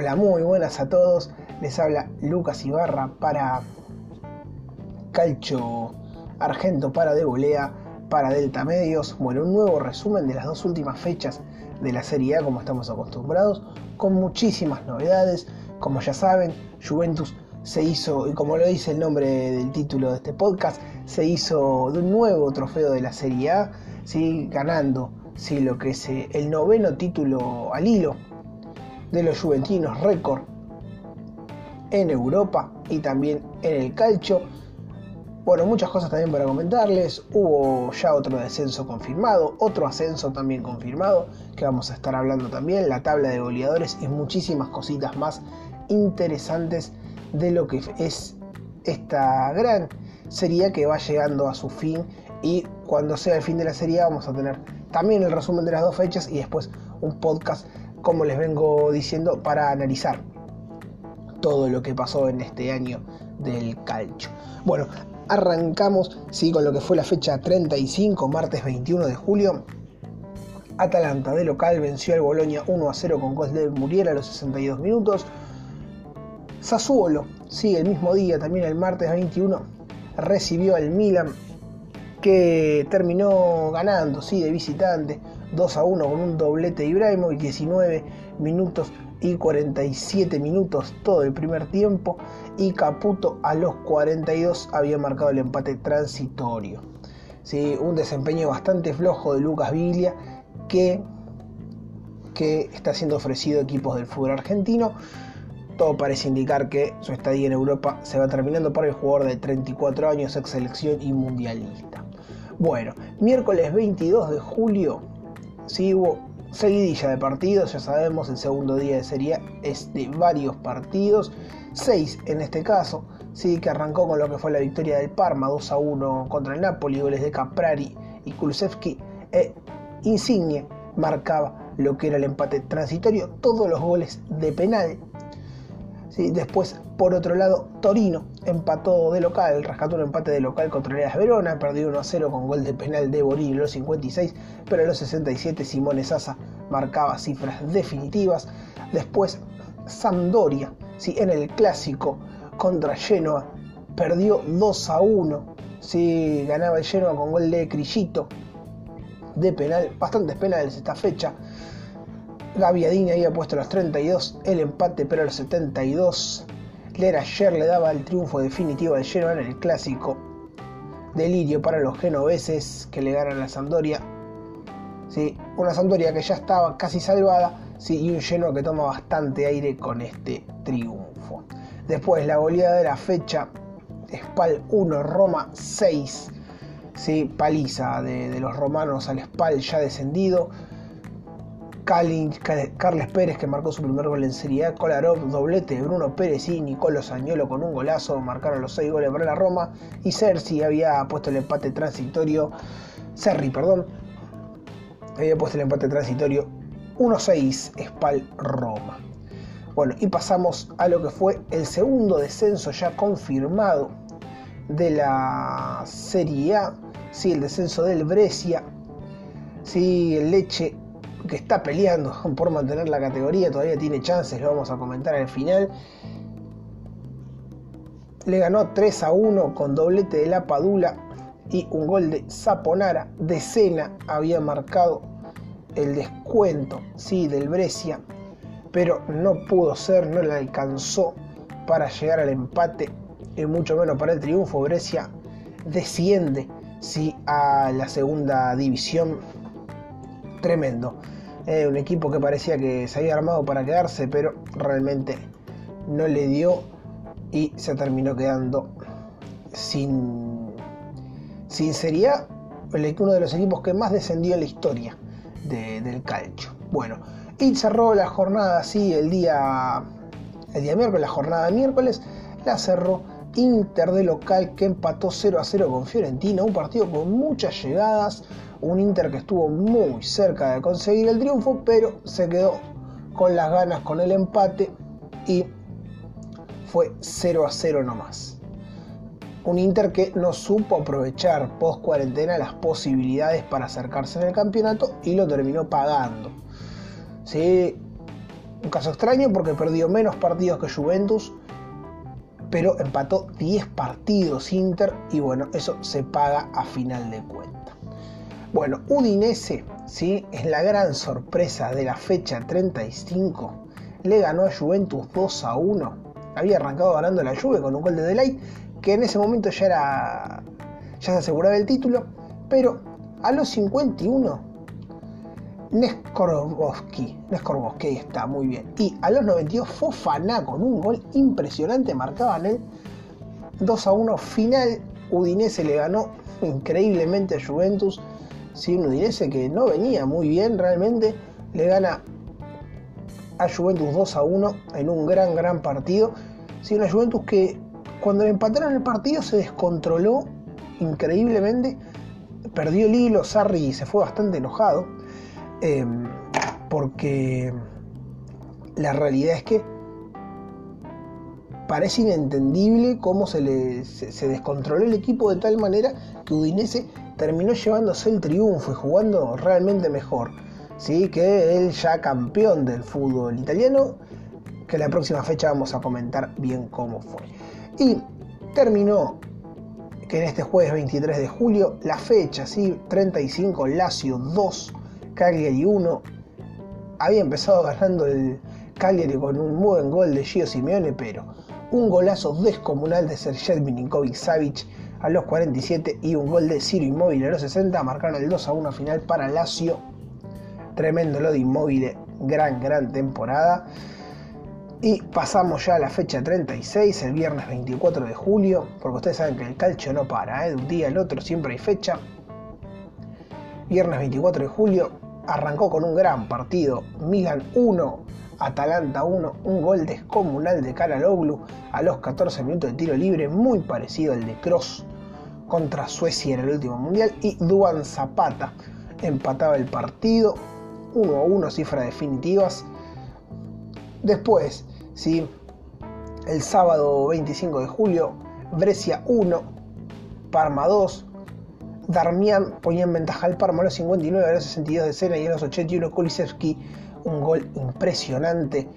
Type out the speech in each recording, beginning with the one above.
Hola, muy buenas a todos. Les habla Lucas Ibarra para Calcho Argento para De Volea para Delta Medios. Bueno, un nuevo resumen de las dos últimas fechas de la Serie A como estamos acostumbrados, con muchísimas novedades. Como ya saben, Juventus se hizo, y como lo dice el nombre del título de este podcast, se hizo de un nuevo trofeo de la Serie A, ganando lo que es eh, el noveno título al hilo de los juventinos récord en Europa y también en el calcio. Bueno, muchas cosas también para comentarles. Hubo ya otro descenso confirmado, otro ascenso también confirmado, que vamos a estar hablando también, la tabla de goleadores y muchísimas cositas más interesantes de lo que es esta gran serie que va llegando a su fin y cuando sea el fin de la serie vamos a tener también el resumen de las dos fechas y después un podcast como les vengo diciendo, para analizar todo lo que pasó en este año del calcio. Bueno, arrancamos sí, con lo que fue la fecha 35, martes 21 de julio. Atalanta de local venció al Boloña 1 a 0 con gol de Muriel a los 62 minutos. Sassuolo, sí, el mismo día, también el martes 21, recibió al Milan que terminó ganando, sí, de visitante 2 a 1 con un doblete de Ibrahimovic, 19 minutos y 47 minutos todo el primer tiempo y Caputo a los 42 había marcado el empate transitorio. Sí, un desempeño bastante flojo de Lucas Viglia que, que está siendo ofrecido a equipos del fútbol argentino. Todo parece indicar que su estadía en Europa se va terminando para el jugador de 34 años, ex selección y mundialista. Bueno, miércoles 22 de julio Sí, hubo seguidilla de partidos, ya sabemos, el segundo día de serie es de varios partidos, seis en este caso, sí, que arrancó con lo que fue la victoria del Parma 2 a 1 contra el Napoli, goles de Caprari y Kulusevski, e Insigne marcaba lo que era el empate transitorio, todos los goles de penal. Después, por otro lado, Torino empató de local, rescató un empate de local contra el Verona, perdió 1 a 0 con gol de penal de Borini en los 56, pero en los 67 Simone Sasa marcaba cifras definitivas. Después, Sampdoria, ¿sí? en el clásico contra Genoa, perdió 2 a 1, ¿sí? ganaba el Genoa con gol de Crillito de penal, bastantes penales esta fecha. Gaviadini había puesto los 32, el empate, pero los 72. Ayer le daba el triunfo definitivo al Genoa en el clásico. Delirio para los genoveses que le ganan la Sampdoria. Sí, una Sampdoria que ya estaba casi salvada sí, y un Genoa que toma bastante aire con este triunfo. Después la goleada de la fecha, Spal 1, Roma 6. Sí, paliza de, de los romanos al Spal ya descendido. Carles Pérez que marcó su primer gol en Serie A, Kolarov, doblete, Bruno Pérez y Nicolo Sañolo con un golazo, marcaron los seis goles para la Roma y Cerci había puesto el empate transitorio, Serri, perdón, había puesto el empate transitorio 1-6 Spal Roma. Bueno, y pasamos a lo que fue el segundo descenso ya confirmado de la Serie A, sí, el descenso del Brescia, sí, el Leche que está peleando por mantener la categoría, todavía tiene chances, lo vamos a comentar al final. Le ganó 3 a 1 con doblete de la Padula y un gol de Zaponara. De Sena había marcado el descuento sí, del Brescia, pero no pudo ser, no le alcanzó para llegar al empate y mucho menos para el triunfo. Brescia desciende sí, a la segunda división tremendo. Eh, un equipo que parecía que se había armado para quedarse, pero realmente no le dio y se terminó quedando sin, sin seriedad. Uno de los equipos que más descendió en la historia del calcio. Bueno, y cerró la jornada así el día, el día miércoles, la jornada de miércoles, la cerró Inter de local que empató 0 a 0 con Fiorentina, un partido con muchas llegadas, un Inter que estuvo muy cerca de conseguir el triunfo, pero se quedó con las ganas con el empate y fue 0 a 0 nomás. Un Inter que no supo aprovechar post cuarentena las posibilidades para acercarse en el campeonato y lo terminó pagando. Sí, Un caso extraño porque perdió menos partidos que Juventus, pero empató 10 partidos Inter y bueno, eso se paga a final de cuenta. Bueno, Udinese, ¿sí? es la gran sorpresa de la fecha 35. Le ganó a Juventus 2 a 1. Había arrancado ganando la Juve con un gol de Delay, que en ese momento ya era ya se aseguraba el título, pero a los 51 Neskorbowski, Neskorbowski está muy bien. Y a los 92 Fofana con un gol impresionante marcaban el 2 a 1 final. Udinese le ganó increíblemente a Juventus. Un Udinese que no venía muy bien realmente. Le gana a Juventus 2 a 1 en un gran, gran partido. Sí, una Juventus que cuando le empataron el partido se descontroló increíblemente. Perdió el hilo, Sarri se fue bastante enojado Em, porque la realidad es que parece inentendible cómo se, le, se, descontroló el equipo de tal manera que Udinese terminó llevándose el triunfo y jugando realmente mejor. ¿sí? Que él ya campeón del fútbol italiano, que la próxima fecha vamos a comentar bien cómo fue. Y terminó que en este jueves 23 de julio la fecha, ¿sí? 35 Lazio 2, Cagliari 1. Había empezado ganando el Cagliari con un buen gol de Gio Simeone, pero un golazo descomunal de Sergej Milinkovic Savic a los 47 y un gol de Ciro Inmóvil a los 60 marcaron el 2 a 1 final para Lazio. Tremendo lo de Inmóvil, gran, gran temporada. Y pasamos ya a la fecha 36, el viernes 24 de julio, porque ustedes saben que el calcio no para, ¿eh? de un día al otro siempre hay fecha. Viernes 24 de julio, arrancó con un gran partido. Milan 1, Atalanta 1, un gol descomunal de Karaloglu a los 14 minutos de tiro libre, muy parecido al de Cross contra Suecia en el último mundial. Y Duan Zapata empataba el partido 1 a 1, cifras definitivas. Después, ¿sí? el sábado 25 de julio, Brescia 1, Parma 2, Darmian ponía en ventaja al Parma a los 59, a los 62 de Sena y a los 81 Kulisevski. Un gol impresionante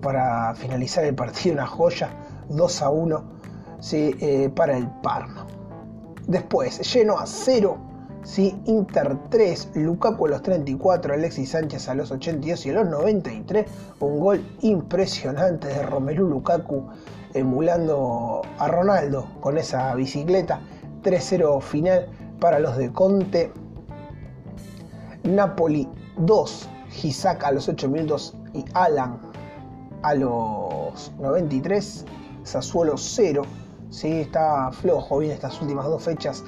para finalizar el partido, una joya, 2 a 1 eh, para el Parma. Después, lleno a 0, ¿sí? Inter 3, Lukaku a los 34, Alexis Sánchez a los 82 y a los 93. Un gol impresionante de Romelu Lukaku emulando a Ronaldo con esa bicicleta. 3-0 final para los de Conte. Napoli 2, Gisac a los 8 minutos y Alan a los 93. Sassuolo 0. Sí, está flojo bien estas últimas dos fechas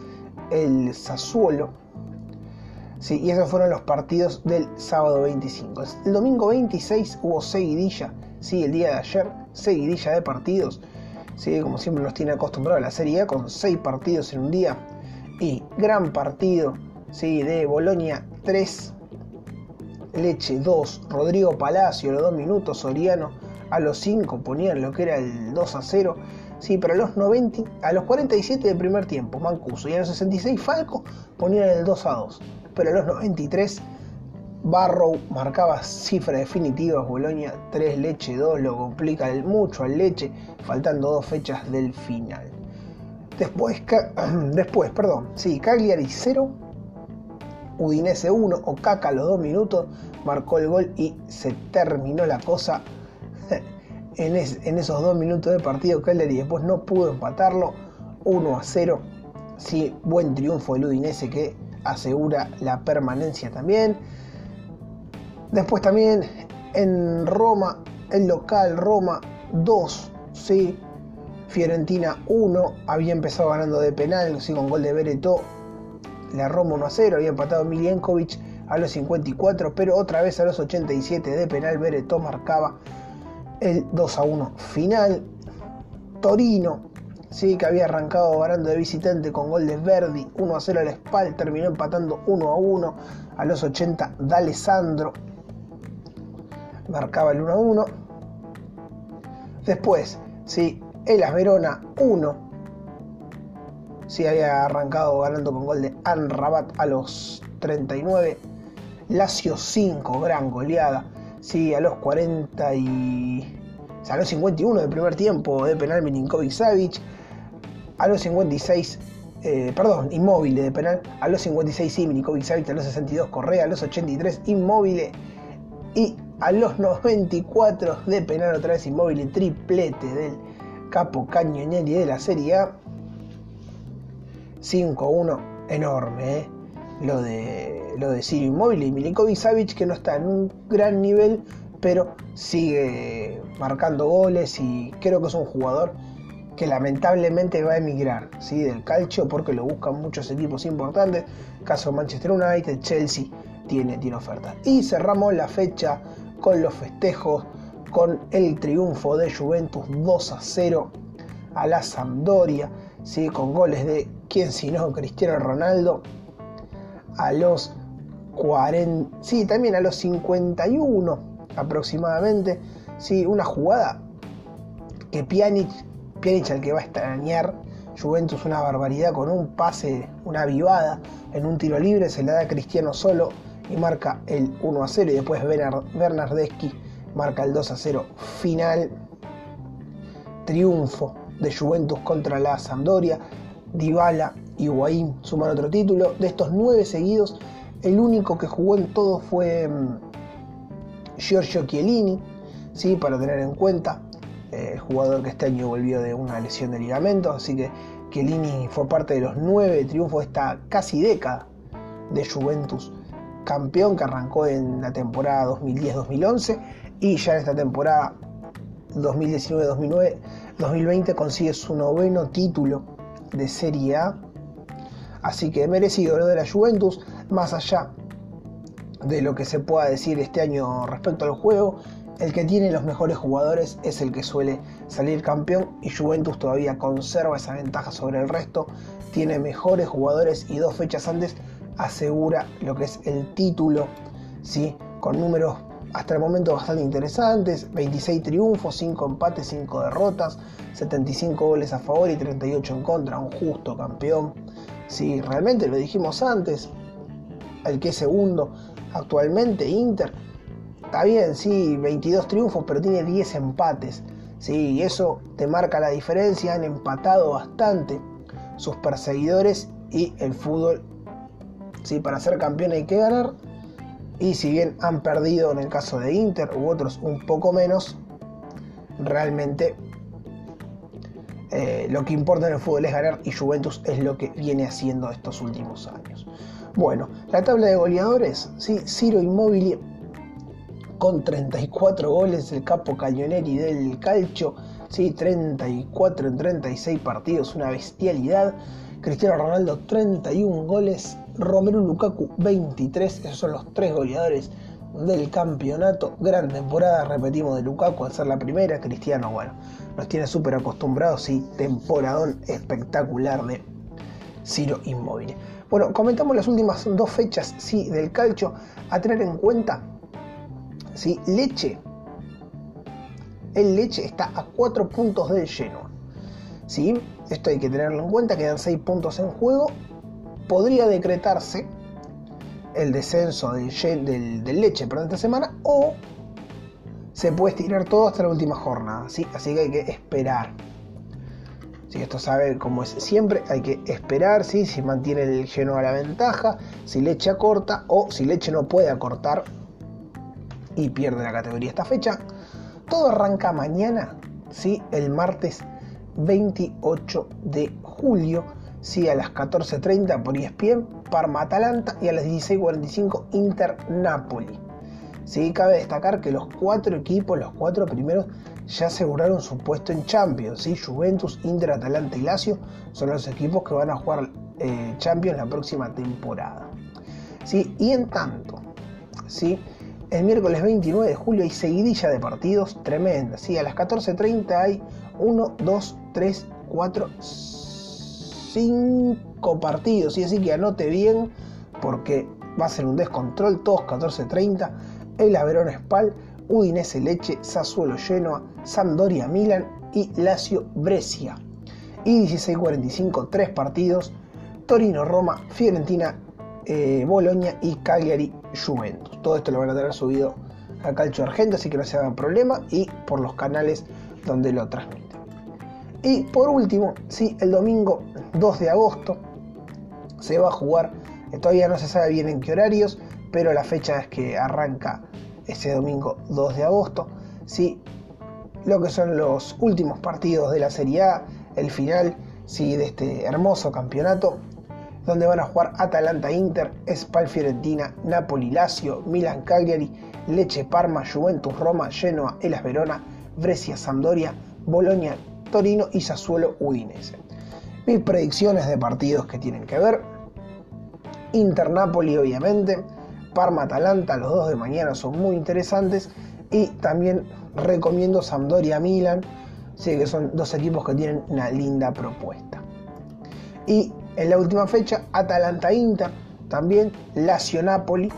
el Sassuolo. Sí, y esos fueron los partidos del sábado 25. El domingo 26 hubo seguidilla, sí, el día de ayer, seguidilla de partidos. Sí, como siempre nos tiene acostumbrado la Serie A con 6 partidos en un día. Y gran partido ¿sí? de Bolonia 3, Leche 2, Rodrigo Palacio a los 2 minutos, Soriano a los 5 ponían lo que era el 2 a 0. Sí, pero a los 90, a los 47 del primer tiempo, Mancuso, y a los 66 Falco ponían el 2 a 2. Pero a los 93 Barrow marcaba cifra definitiva, Bolonia 3, Leche 2, lo complica mucho al Leche, faltando dos fechas del final. Después, después perdón, sí, Cagliari 0, Udinese 1, Okaka a los 2 minutos marcó el gol y se terminó la cosa en, esos 2 minutos de partido. Cagliari después no pudo empatarlo 1 a 0. Sí, buen triunfo del Udinese que asegura la permanencia también. Después también en Roma, el local Roma 2, sí, Fiorentina 1, había empezado ganando de penal, con gol de Beretó, la Roma 1 a 0, había empatado Milenkovic a los 54, pero otra vez a los 87 de penal Beretó marcaba el 2 a 1 final. Torino, sí, que había arrancado ganando de visitante con gol de Verdi, 1 a 0 al Spal, terminó empatando 1 a 1 a los 80 D'Alessandro marcaba el 1 a 1. Después, sí, Elas Verona 1. Sí, había arrancado ganando con gol de Anrabat a los 39. Lazio 5, gran goleada. Sí, a los 40 y... a los 51 del primer tiempo de penal Milinkovic Savic, a los 56 eh, perdón, inmóvil de penal, a los 56 sí, Milinkovic Savic, a los 62 Correa, a los 83 inmóvil y a los 94 de penal otra vez inmóvil, triplete del capo Cañonelli de la Serie A. 5-1, enorme, ¿eh? Lo de lo de Sirio Inmóvil y Milinkovic Savic que no está en un gran nivel, pero sigue marcando goles y creo que es un jugador que lamentablemente va a emigrar ¿sí? del calcio porque lo buscan muchos equipos importantes, caso Manchester United, Chelsea tiene, tiene oferta. Y cerramos la fecha con los festejos, con el triunfo de Juventus 2 a 0 a la Sampdoria, ¿sí? con goles de quién sino Cristiano Ronaldo a los 40, sí, también a los 51 aproximadamente, sí, una jugada que Pjanic Pjanic al que va a extrañar. Juventus una barbaridad con un pase, una vivada en un tiro libre, se le da a Cristiano solo y marca el 1 a 0 y después Bernardeschi marca el 2 a 0 final. Triunfo de Juventus contra la Sampdoria. Dybala y Higuaín suman otro título. De estos nueve seguidos, el único que jugó en todo fue mm, Giorgio Chiellini, ¿sí? para tener en cuenta. Eh, jugador que este año volvió de una lesión de ligamento, así que Chiellini fue parte de los nueve triunfos de esta casi década de Juventus campeón que arrancó en la temporada 2010-2011 y ya en esta temporada 2019-2020 consigue su noveno título de Serie A. Así que merecido lo de la Juventus, más allá de lo que se pueda decir este año respecto al juego, el que tiene los mejores jugadores es el que suele salir campeón y Juventus todavía conserva esa ventaja sobre el resto. Tiene mejores jugadores y dos fechas antes asegura lo que es el título, ¿sí? con números hasta el momento bastante interesantes, 26 triunfos, 5 empates, 5 derrotas, 75 goles a favor y 38 en contra, un justo campeón. Sí, realmente lo dijimos antes, el que es segundo actualmente, Inter, Está bien, sí, 22 triunfos, pero tiene 10 empates. Sí, eso te marca la diferencia. Han empatado bastante sus perseguidores y el fútbol. Sí, para ser campeón hay que ganar. Y si bien han perdido en el caso de Inter u otros un poco menos, realmente eh, lo que importa en el fútbol es ganar y Juventus es lo que viene haciendo estos últimos años. Bueno, la tabla de goleadores, sí, Ciro Immobile con 34 goles el capo Cañoneri del Calcio, ¿sí? 34 en 36 partidos, una bestialidad. Cristiano Ronaldo 31 goles, Romero Lukaku 23, esos son los tres goleadores del campeonato. Gran temporada, repetimos, de Lukaku al ser la primera. Cristiano, bueno, nos tiene súper acostumbrados y temporadón espectacular de Ciro Inmóvil. Bueno, comentamos las últimas dos fechas sí, del calcio a tener en cuenta ¿sí? Leche. El Leche está a 4 puntos del Genoa. ¿sí? Esto hay que tenerlo en cuenta, quedan 6 puntos en juego. Podría decretarse el descenso del, Leche para esta semana o se puede estirar todo hasta la última jornada. ¿sí? Así que hay que esperar. Si esto sabe cómo es siempre, hay que esperar si mantiene el Genoa la ventaja, si Leche acorta o si Leche no puede acortar, y pierde la categoría esta fecha. Todo arranca mañana, ¿sí? el martes 28 de julio, ¿sí? a las 14.30 por ESPN, Parma Atalanta y a las 16.45 Inter Napoli. ¿Sí? Cabe destacar que los cuatro equipos, los cuatro primeros, ya aseguraron su puesto en Champions. ¿sí? Juventus, Inter, Atalanta y Lazio son los equipos que van a jugar eh, Champions la próxima temporada. ¿sí? Y en tanto, ¿sí? El miércoles 29 de julio hay seguidilla de partidos tremendas. ¿sí? A las 14.30 hay 1, 2, 3, 4, 5 partidos. ¿sí? Así que anote bien porque va a ser un descontrol. Todos 14.30. El Averón Spal, Udinese Leche, Sassuolo Genoa, Sampdoria Milan y Lazio Brescia. Y 16.45, 3 partidos. Torino Roma, Fiorentina eh, Bolonia y Cagliari Juventus. Todo esto lo van a tener subido a Calcio Argento, así que no se hagan problema, y por los canales donde lo transmiten. Y por último, sí, el domingo 2 de agosto se va a jugar, todavía no se sabe bien en qué horarios, pero la fecha es que arranca ese domingo 2 de agosto, sí, lo que son los últimos partidos de la Serie A, el final sí, de este hermoso campeonato, donde van a jugar Atalanta Inter, Spal Fiorentina, Napoli Lazio, Milan Cagliari, Leche Parma, Juventus Roma, Genoa, Elas Verona, Brescia Sampdoria, Bolonia Torino y Sassuolo Udinese. Mis predicciones de partidos que tienen que ver. Inter Napoli obviamente, Parma Atalanta, los dos de mañana son muy interesantes y también recomiendo Sampdoria Milan, sí que son dos equipos que tienen una linda propuesta. Y en la última fecha, Atalanta Inter, también Lazio Napoli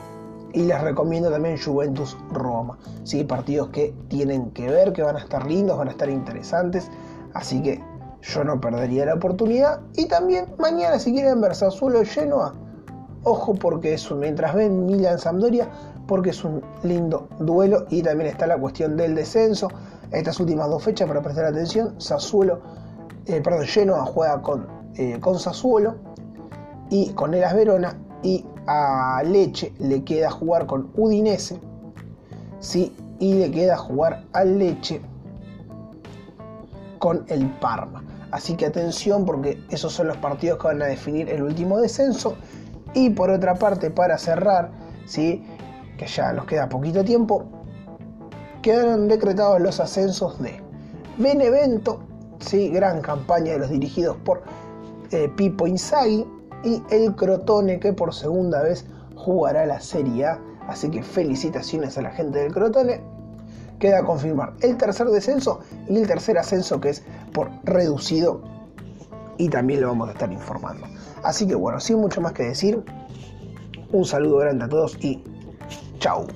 y les recomiendo también Juventus Roma. Sí, partidos que tienen que ver, que van a estar lindos, van a estar interesantes, así que yo no perdería la oportunidad. Y también mañana si quieren ver Sassuolo Genoa, ojo porque es un, mientras ven Milan Sampdoria, porque es un lindo duelo y también está la cuestión del descenso. Estas últimas dos fechas para prestar atención, Sassuolo, eh, perdón, Genoa juega con, eh, con Sassuolo y con Elas Verona y a Leche le queda jugar con Udinese, ¿sí? y le queda jugar a Leche con el Parma. Así que atención porque esos son los partidos que van a definir el último descenso. Y por otra parte, para cerrar, ¿sí? que ya nos queda poquito tiempo, quedaron decretados los ascensos de Benevento, ¿sí? gran campaña de los dirigidos por eh, Pipo Inzaghi, y el Crotone que por segunda vez jugará la Serie A. Así que felicitaciones a la gente del Crotone. Queda confirmar el tercer descenso y el tercer ascenso que es por reducido y también lo vamos a estar informando. Así que bueno, sin mucho más que decir, un saludo grande a todos y chao.